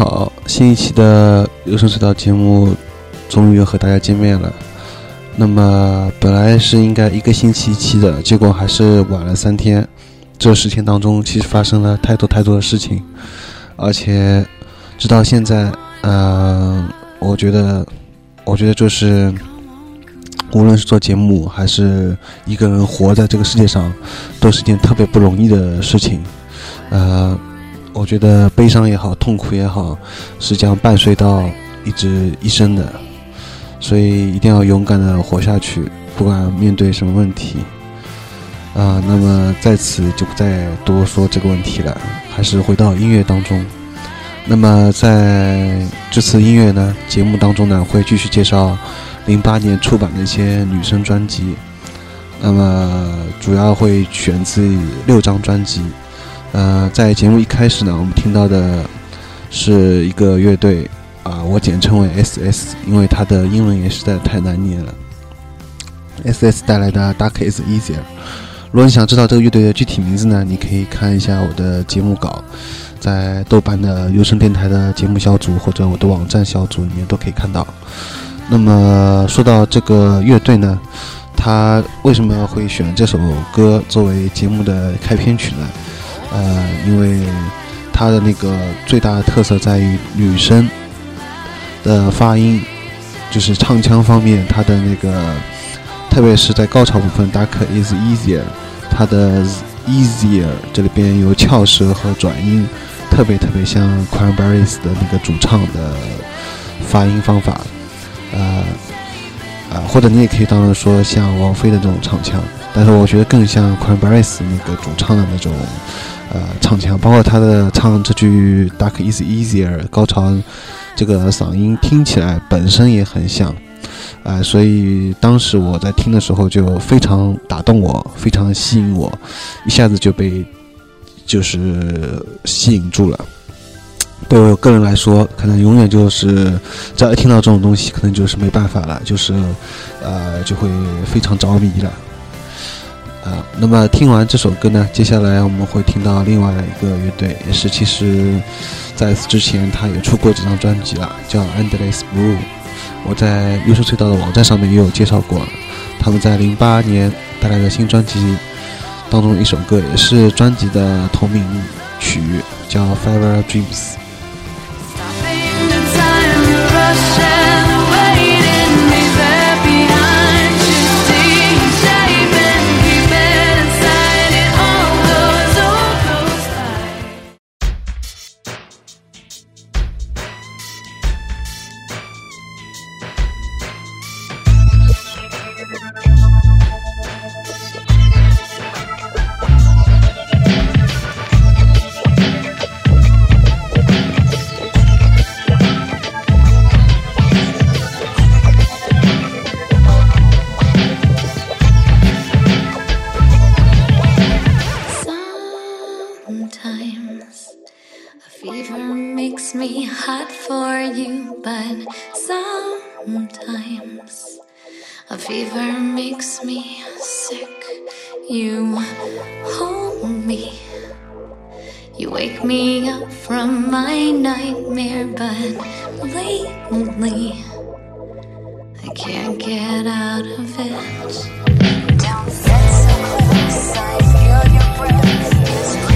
好，新一期的有声隧道节目终于和大家见面了。那么本来是应该一个星期一期的，结果还是晚了三天。这十天当中，其实发生了太多太多的事情，而且直到现在，嗯，我觉得，我觉得就是无论是做节目，还是一个人活在这个世界上，都是件特别不容易的事情。呃，我觉得悲伤也好，痛苦也好，是将伴随到一直一生的，所以一定要勇敢的活下去，不管面对什么问题。啊，那么在此就不再多说这个问题了，还是回到音乐当中。那么在这次音乐呢节目当中呢，会继续介绍零八年出版的一些女生专辑。那么主要会选自六张专辑。呃，在节目一开始呢，我们听到的是一个乐队啊，我简称为 S.S，因为它的英文也实在太难念了。S.S 带来的《Dark Is Easier》。如果你想知道这个乐队的具体名字呢，你可以看一下我的节目稿，在豆瓣的优声电台的节目小组或者我的网站小组里面都可以看到。那么说到这个乐队呢，他为什么会选这首歌作为节目的开篇曲呢？呃，因为它的那个最大的特色在于女生的发音，就是唱腔方面，它的那个。特别是在高潮部分，Dark is easier，它的 easier 这里边有翘舌和转音，特别特别像 Cranberries 的那个主唱的发音方法，呃，啊，或者你也可以当然说像王菲的这种唱腔，但是我觉得更像 Cranberries 那个主唱的那种呃唱腔，包括他的唱这句 Dark is easier 高潮这个嗓音听起来本身也很像。啊，所以当时我在听的时候就非常打动我，非常吸引我，一下子就被就是吸引住了。对我个人来说，可能永远就是只要一听到这种东西，可能就是没办法了，就是呃就会非常着迷了。啊，那么听完这首歌呢，接下来我们会听到另外一个乐队，也是其实在此之前他也出过几张专辑了，叫 Endless Blue。我在优秀隧道的网站上面也有介绍过，他们在零八年带来的新专辑当中一首歌，也是专辑的同名曲，叫《Fever Dreams》。my nightmare, but lately I can't get out of it. Don't so close, I feel your breath.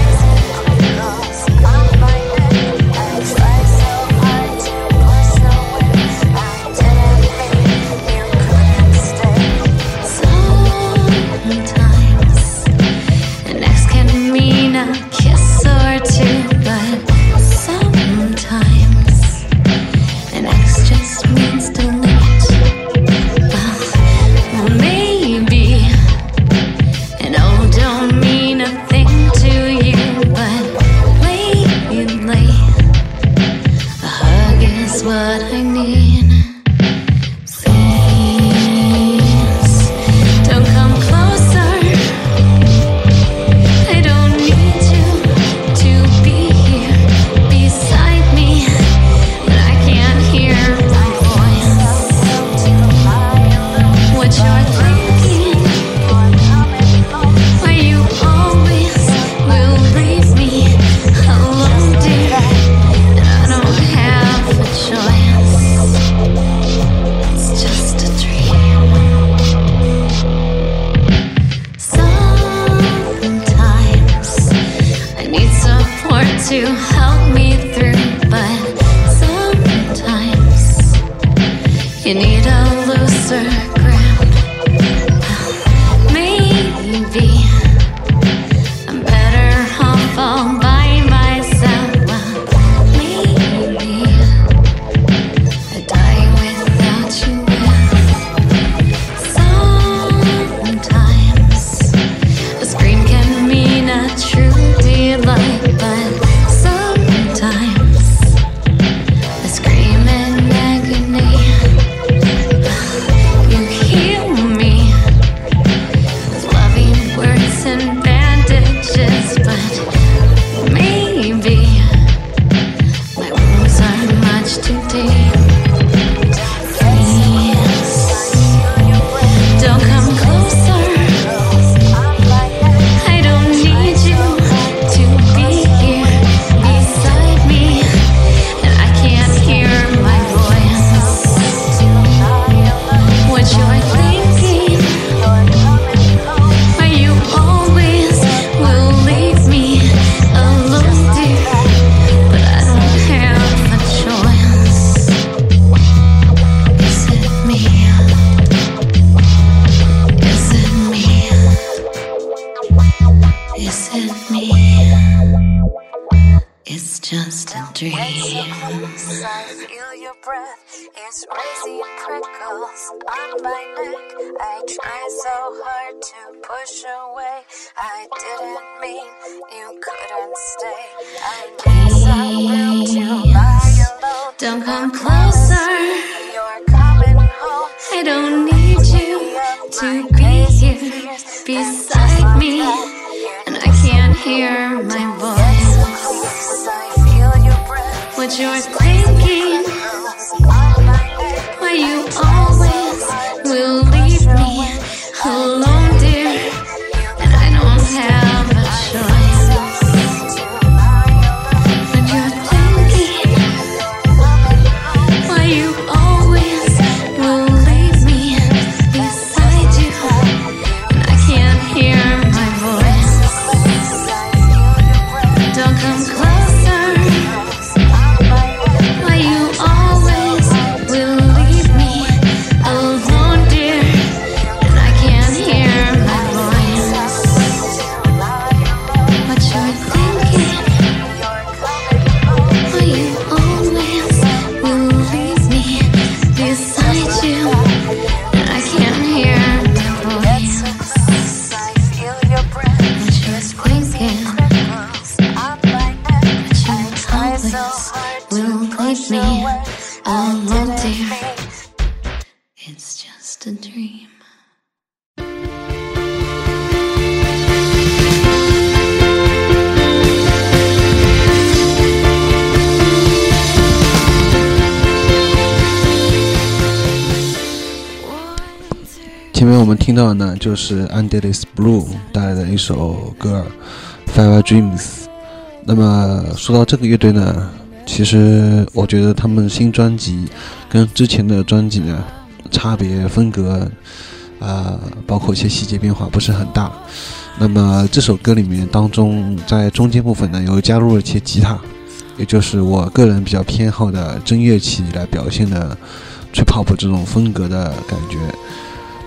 I try so hard to push away. I didn't mean you couldn't stay. I guess I'm built to lie alone. Don't come closer. You're coming home. I don't need you to be here beside me, and I can't hear my voice. I feel your breath. What you're will leave me alone, dear. It's just a dream. 前面我们听到的呢，就是 Undead is Blue 带来的一首歌《Fire Dreams》。那么说到这个乐队呢，其实我觉得他们新专辑跟之前的专辑呢，差别风格啊、包括一些细节变化不是很大。那么这首歌里面当中，在中间部分呢，有加入了一些吉他，也就是我个人比较偏好的真乐器来表现的 trip hop 这种风格的感觉。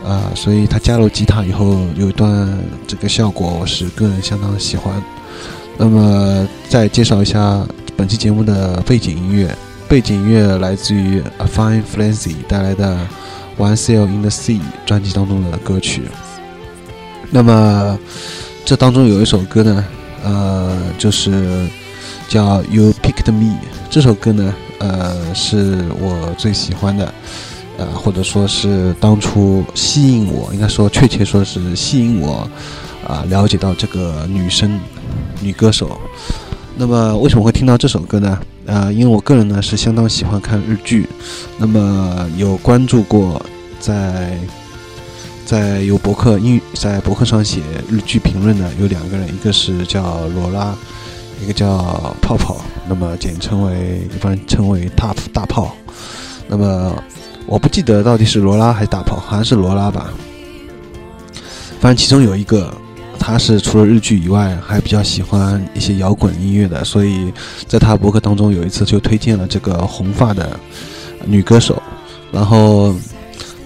啊、所以他加入吉他以后，有一段这个效果，我是个人相当喜欢。那么再介绍一下本期节目的背景音乐，背景音乐来自于 A Fine Frenzy 带来的《One Sail in the Sea》专辑当中的歌曲。那么这当中有一首歌呢，呃，就是叫《You Picked Me》这首歌呢，呃，是我最喜欢的。呃，或者说是当初吸引我，应该说确切说是吸引我，啊、了解到这个女生、女歌手。那么为什么会听到这首歌呢？呃，因为我个人呢是相当喜欢看日剧，那么有关注过在在有博客英语在博客上写日剧评论的有两个人，一个是叫罗拉，一个叫泡泡，那么简称为一般称为大大炮。那么我不记得到底是罗拉还是大炮，好像是罗拉吧。反正其中有一个，他是除了日剧以外，还比较喜欢一些摇滚音乐的，所以在他博客当中有一次就推荐了这个红发的女歌手，然后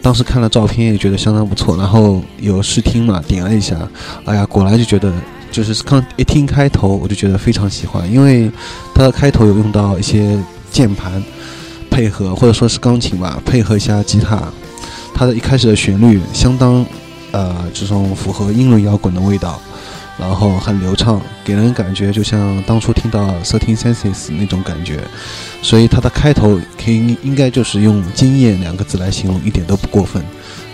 当时看了照片也觉得相当不错，然后有试听嘛，点了一下，哎呀，果然就觉得就是刚一听开头我就觉得非常喜欢，因为它的开头有用到一些键盘配合或者说是钢琴吧，配合一下吉他，它的一开始的旋律相当。呃，这种符合英伦摇滚的味道，然后很流畅，给人感觉就像当初听到《Thirteen Senses》那种感觉，所以它的开头可以应该就是用“惊艳”两个字来形容，一点都不过分，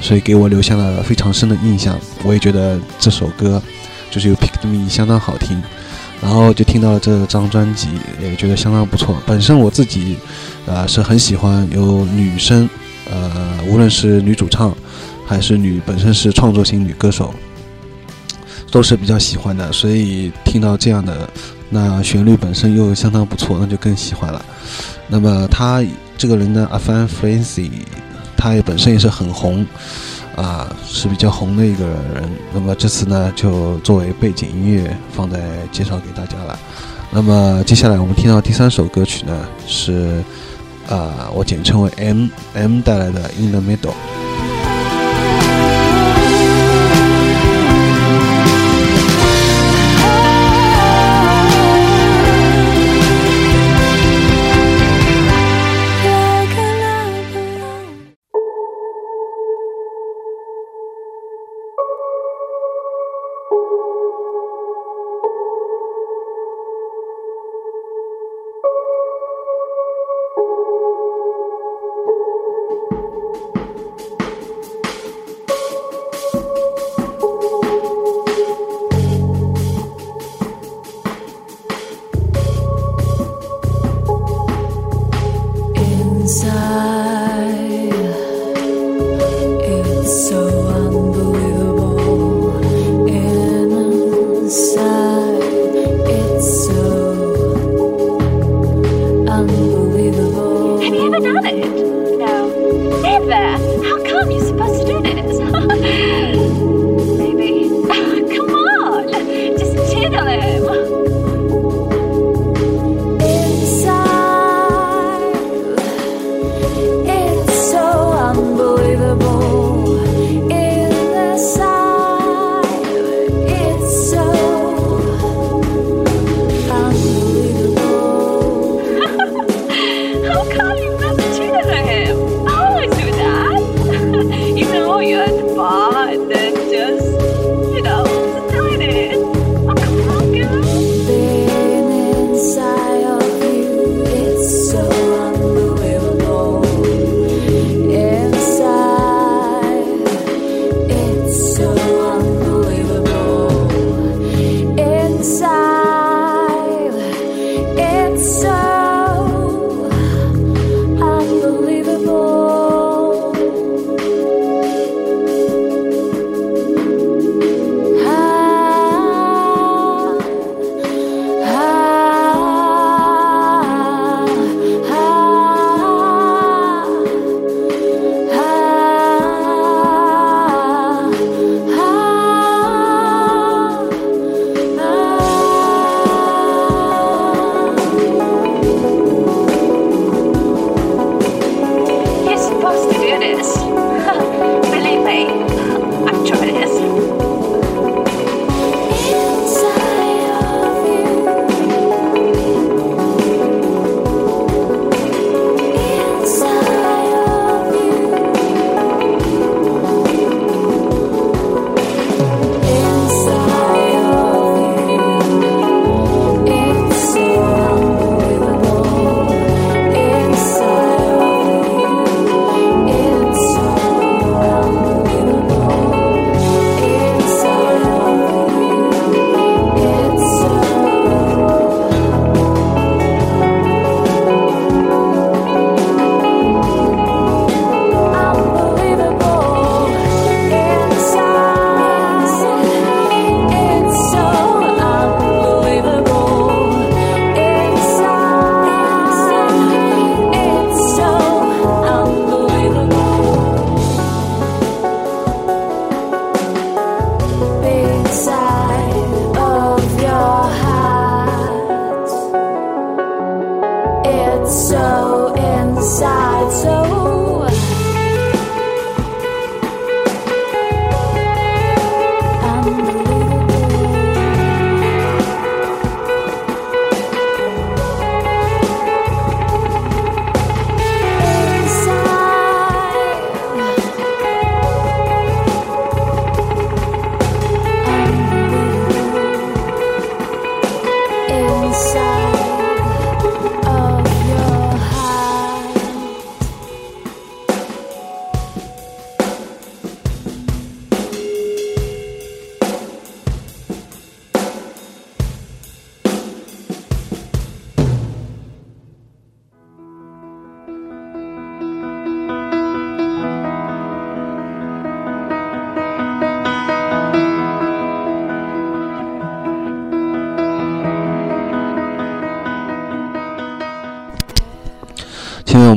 所以给我留下了非常深的印象。我也觉得这首歌就是有《Pick Me》相当好听，然后就听到了这张专辑，也觉得相当不错。本身我自己啊是很喜欢有女生，呃，无论是女主唱。还是女本身是创作型女歌手，都是比较喜欢的，所以听到这样的，那旋律本身又相当不错，那就更喜欢了。那么他这个人呢，阿凡 Francy，他也本身也是很红，啊，是比较红的一个人。那么这次呢，就作为背景音乐放在介绍给大家了。那么接下来我们听到第三首歌曲呢，是啊，我简称为 M M 带来的 In the Middle。side. So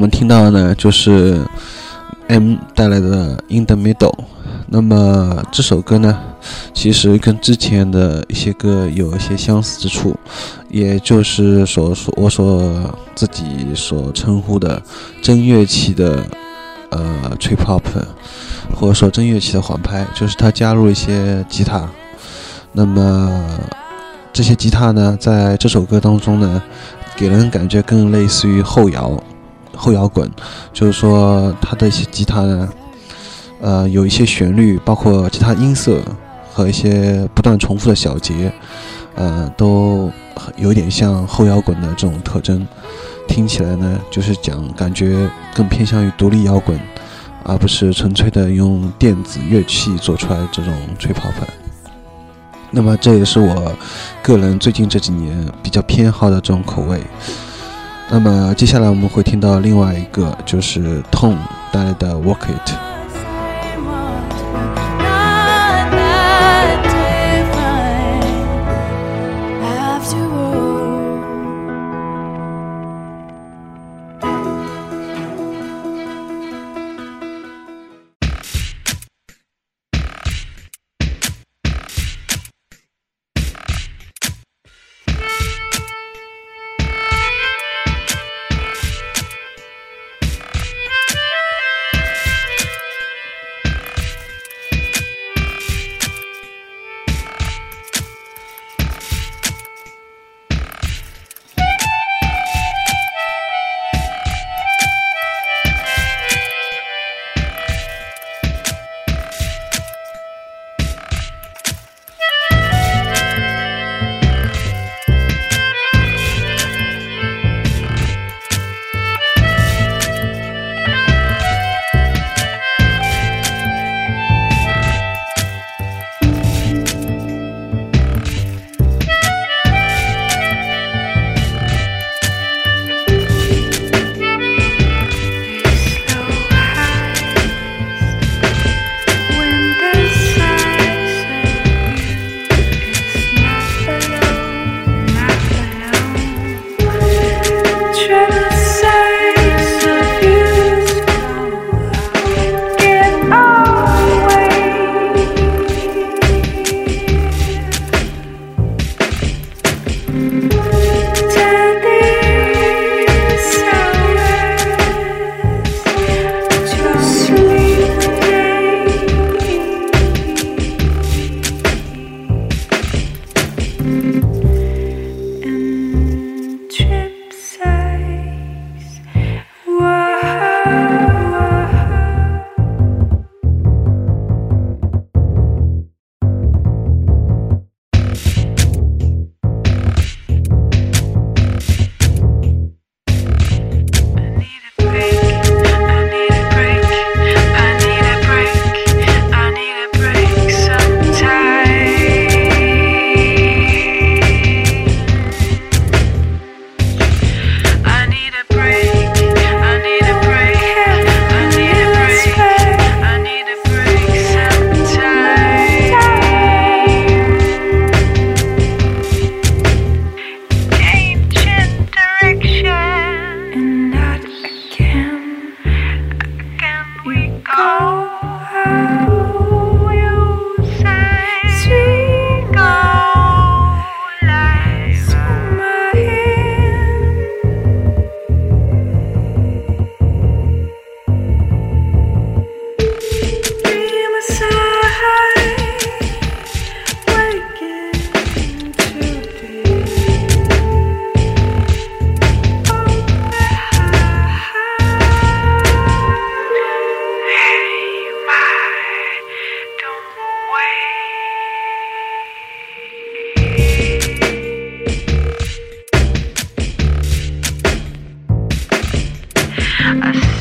我们听到的呢，就是 M 带来的《In the Middle》。那么这首歌呢，其实跟之前的一些歌有一些相似之处，也就是所所我所自己所称呼的真乐器的呃 trip hop，或者说真乐器的缓拍，就是它加入一些吉他。那么这些吉他呢，在这首歌当中呢，给人感觉更类似于后摇。后摇滚，就是说它的一些吉他呢，呃，有一些旋律，包括吉他音色和一些不断重复的小节，呃，都有点像后摇滚的这种特征。听起来呢，就是讲感觉更偏向于独立摇滚，而不是纯粹的用电子乐器做出来这种吹泡粉。那么这也是我个人最近这几年比较偏好的这种口味。那么接下来我们会听到另外一个，就是 Tone 带来的《Work It》。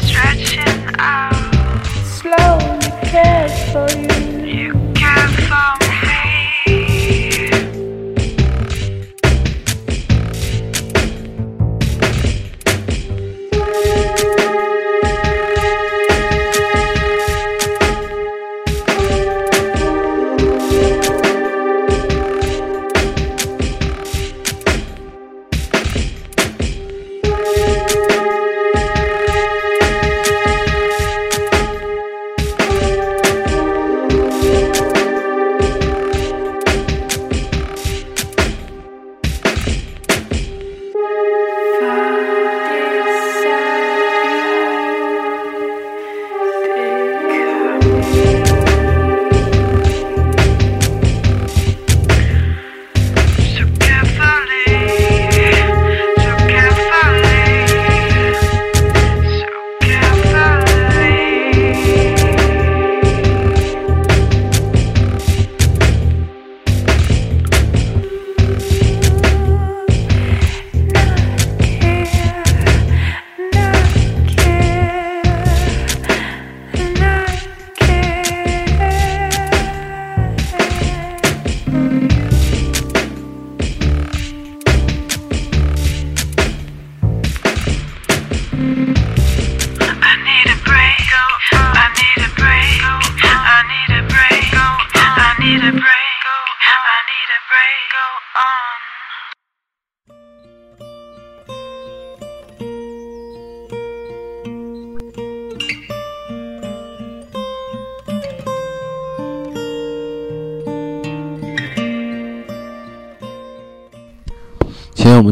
Stretching out. slowly cares for you.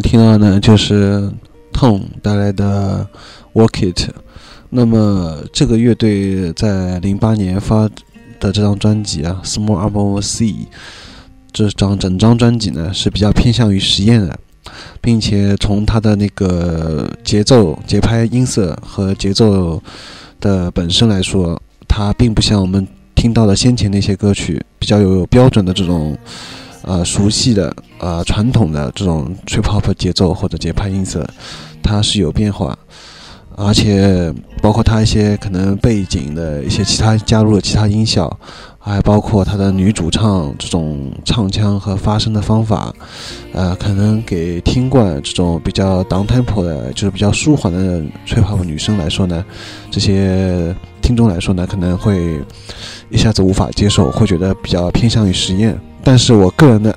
听到呢，就是 Tom 带来的《Work It》。那么这个乐队在零八年发的这张专辑啊，《Small Arm of Sea》这张整张专辑呢是比较偏向于实验的，并且从它的那个节奏、节拍、音色和节奏的本身来说，它并不像我们听到的先前那些歌曲比较有标准的这种。呃熟悉的呃传统的这种 trip hop 节奏或者节拍音色，它是有变化，而且包括它一些可能背景的一些其他加入了其他音效，还包括它的女主唱这种唱腔和发声的方法，呃，可能给听惯这种比较 down tempo 的，就是比较舒缓的 trip hop 女生来说呢，这些听众来说呢，可能会一下子无法接受，会觉得比较偏向于实验。但是我个人呢，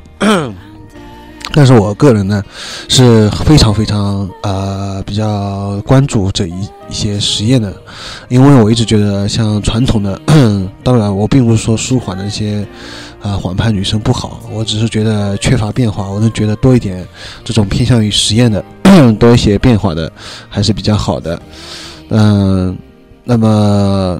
但是我个人呢是非常非常呃比较关注这一一些实验的，因为我一直觉得像传统的，当然我并不是说舒缓的一些啊、缓拍女生不好，我只是觉得缺乏变化，我能觉得多一点这种偏向于实验的，多一些变化的还是比较好的。嗯、那么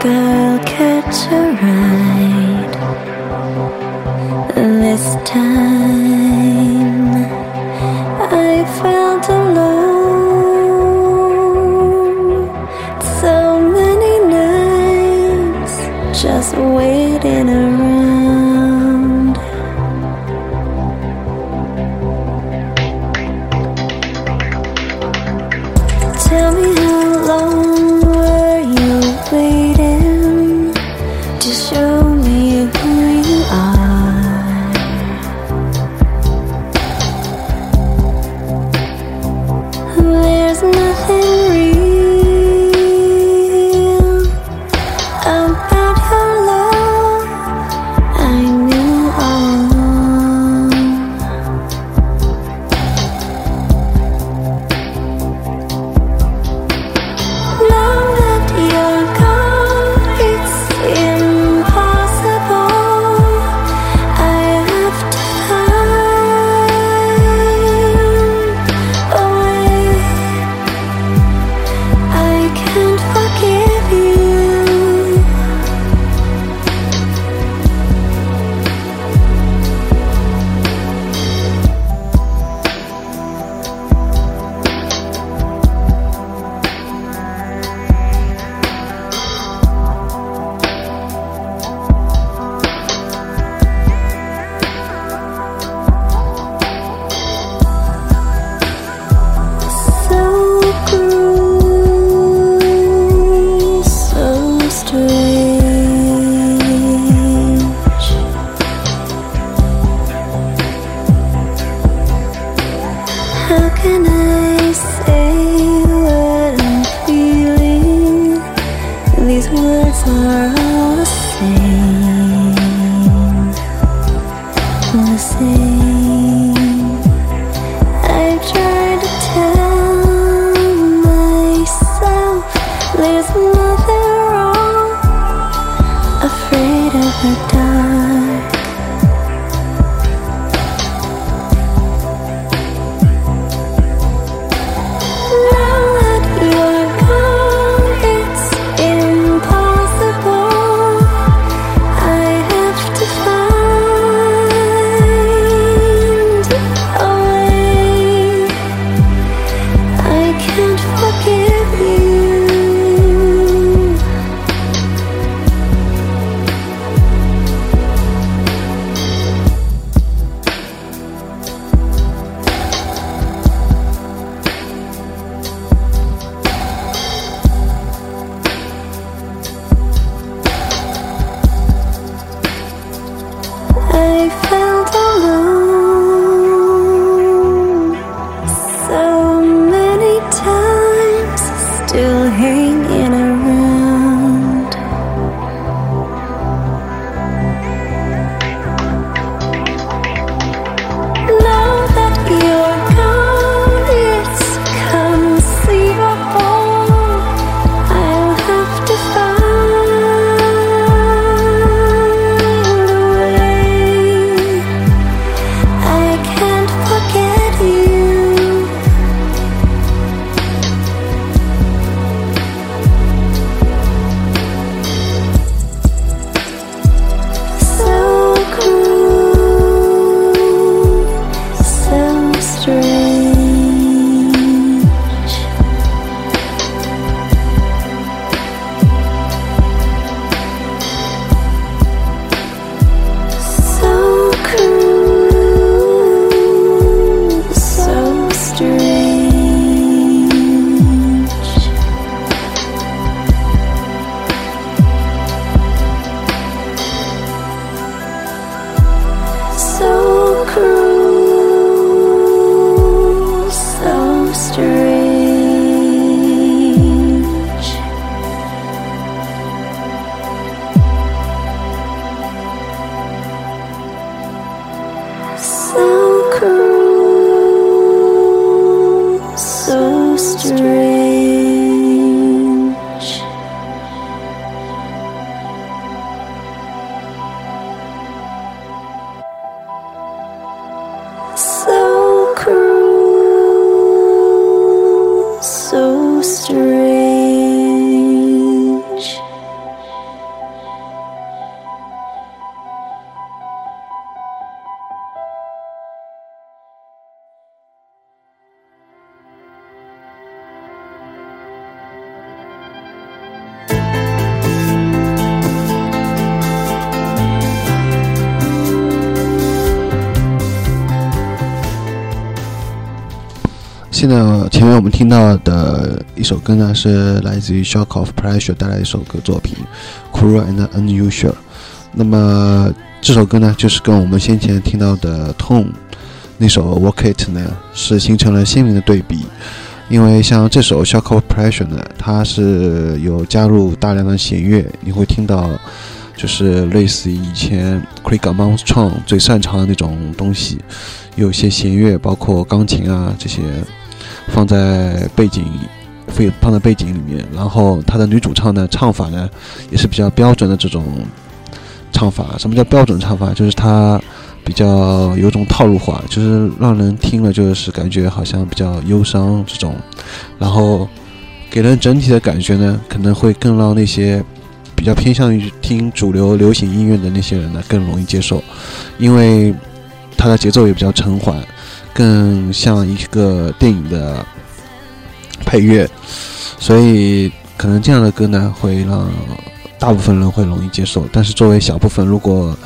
good. 现在前面我们听到的一首歌呢，是来自于 Shock of Pressure 带来一首歌作品《Cruel and Unusual》。那么这首歌呢，就是跟我们先前听到的 Tone 那首《Work It》呢，是形成了鲜明的对比。因为像这首 Shock of Pressure 呢，它是有加入大量的弦乐，你会听到就是类似于以前 Craig Armstrong 最擅长的那种东西，有些弦乐，包括钢琴啊这些，放在背景，会放在背景里面。然后他的女主唱呢，唱法呢也是比较标准的这种唱法。什么叫标准唱法？就是他比较有种套路化，就是让人听了就是感觉好像比较忧伤这种，然后给人整体的感觉呢，可能会更让那些比较偏向于听主流流行音乐的那些人呢更容易接受，因为它的节奏也比较沉缓，更像一个电影的配乐，所以可能这样的歌呢会让大部分人会容易接受，但是作为小部分如果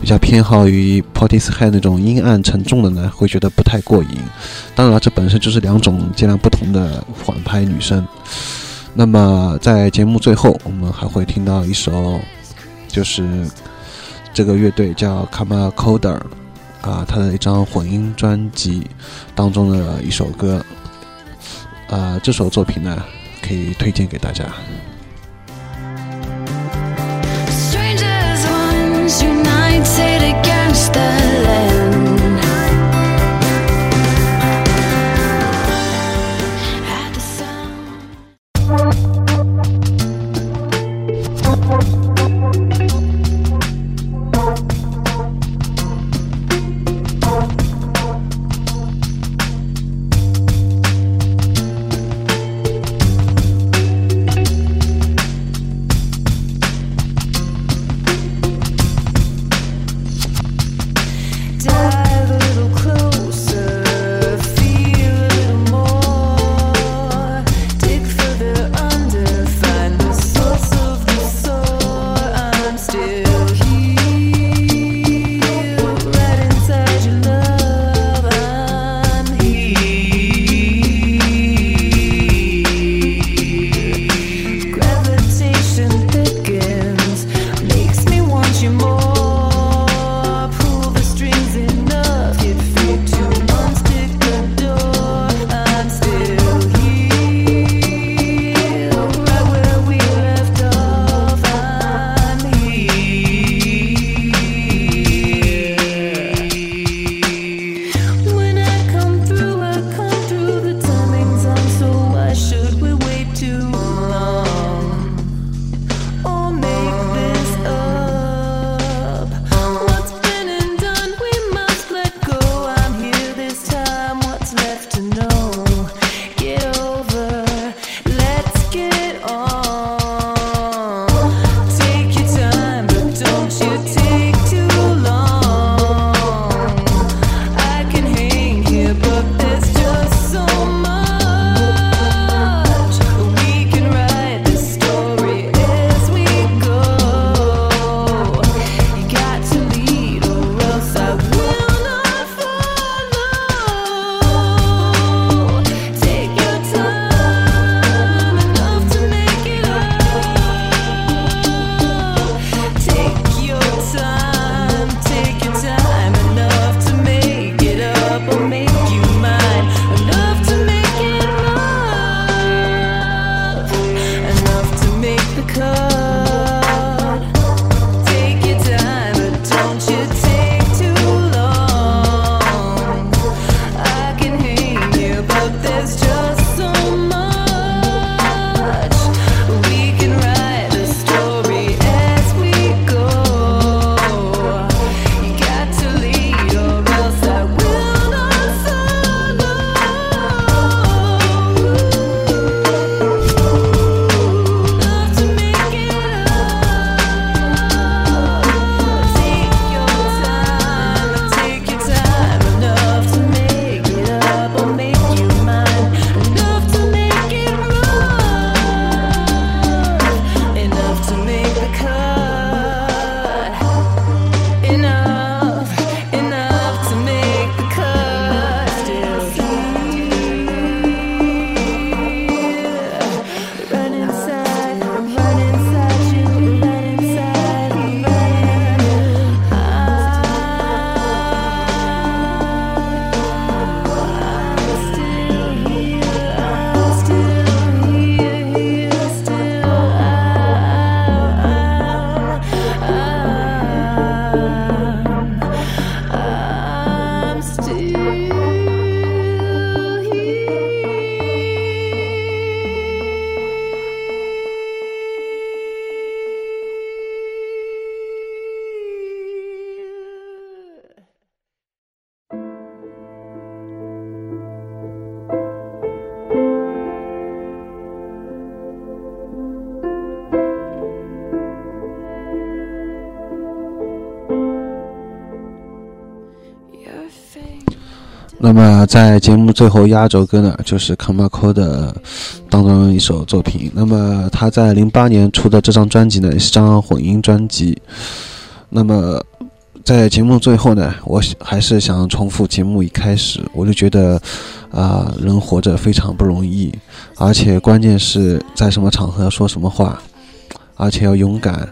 比较偏好于 Portishead 那种阴暗沉重的呢，会觉得不太过瘾。当然了，这本身就是两种截然不同的缓拍女声。那么在节目最后，我们还会听到一首，就是这个乐队叫 Kamakoder 啊他的一张混音专辑当中的一首歌啊这首作品呢可以推荐给大家。那么在节目最后压轴歌呢，就是 Come c o 的当中一首作品。那么他在零八年出的这张专辑呢，是张混音专辑。那么在节目最后呢，我还是想重复节目一开始，我就觉得啊、人活着非常不容易，而且关键是在什么场合说什么话，而且要勇敢。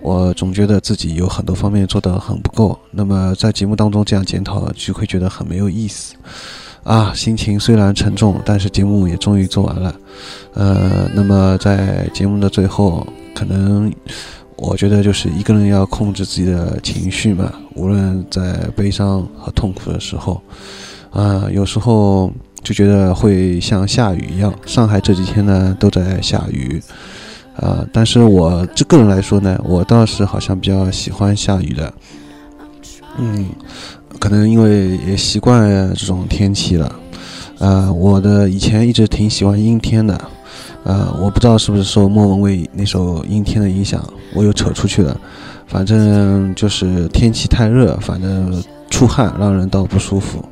我总觉得自己有很多方面做得很不够，那么在节目当中这样检讨，就会觉得很没有意思。啊，心情虽然沉重，但是节目也终于做完了。呃，那么在节目的最后，可能我觉得就是一个人要控制自己的情绪嘛，无论在悲伤和痛苦的时候，啊、有时候就觉得会像下雨一样。上海这几天呢都在下雨，啊、但是我这个人来说呢，我倒是好像比较喜欢下雨的，嗯，可能因为也习惯这种天气了。呃，我的以前一直挺喜欢阴天的，呃，我不知道是不是受莫文蔚那首《阴天》的影响，我又扯出去了。反正就是天气太热，反正出汗让人倒不舒服。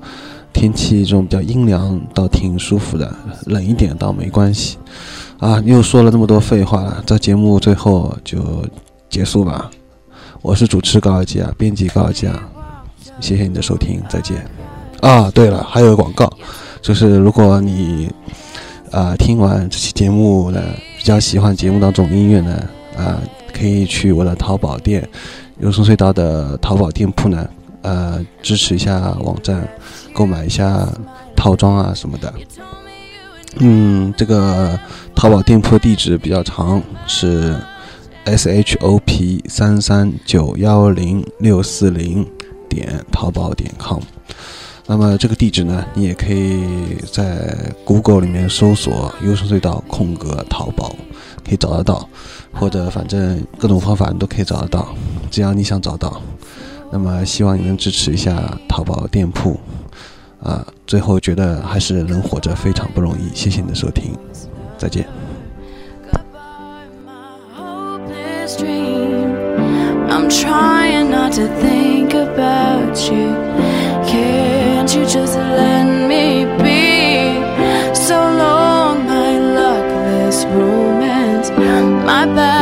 天气这种比较阴凉倒挺舒服的，冷一点倒没关系。啊，又说了这么多废话了，在节目最后就结束吧。我是主持高尔基啊，编辑高尔基啊，谢谢你的收听，再见。啊，对了，还有广告，就是如果你啊、听完这期节目呢，比较喜欢节目当中音乐呢，啊、可以去我的淘宝店有声隧道的淘宝店铺呢，呃，支持一下网站，购买一下套装啊什么的。嗯，这个淘宝店铺地址比较长，是 s h o p 三三九幺零六四零点淘宝点 com。那么这个地址呢，你也可以在 Google 里面搜索“优胜隧道空格淘宝”，可以找得到，或者反正各种方法你都可以找得到，只要你想找到。那么希望你能支持一下淘宝店铺，啊，最后觉得还是能活着非常不容易，谢谢你的收听，再见。Goodbye, my hopeless dream. I'm trying not to think about you. Can't you just let me be? So long, my luckless romance. My back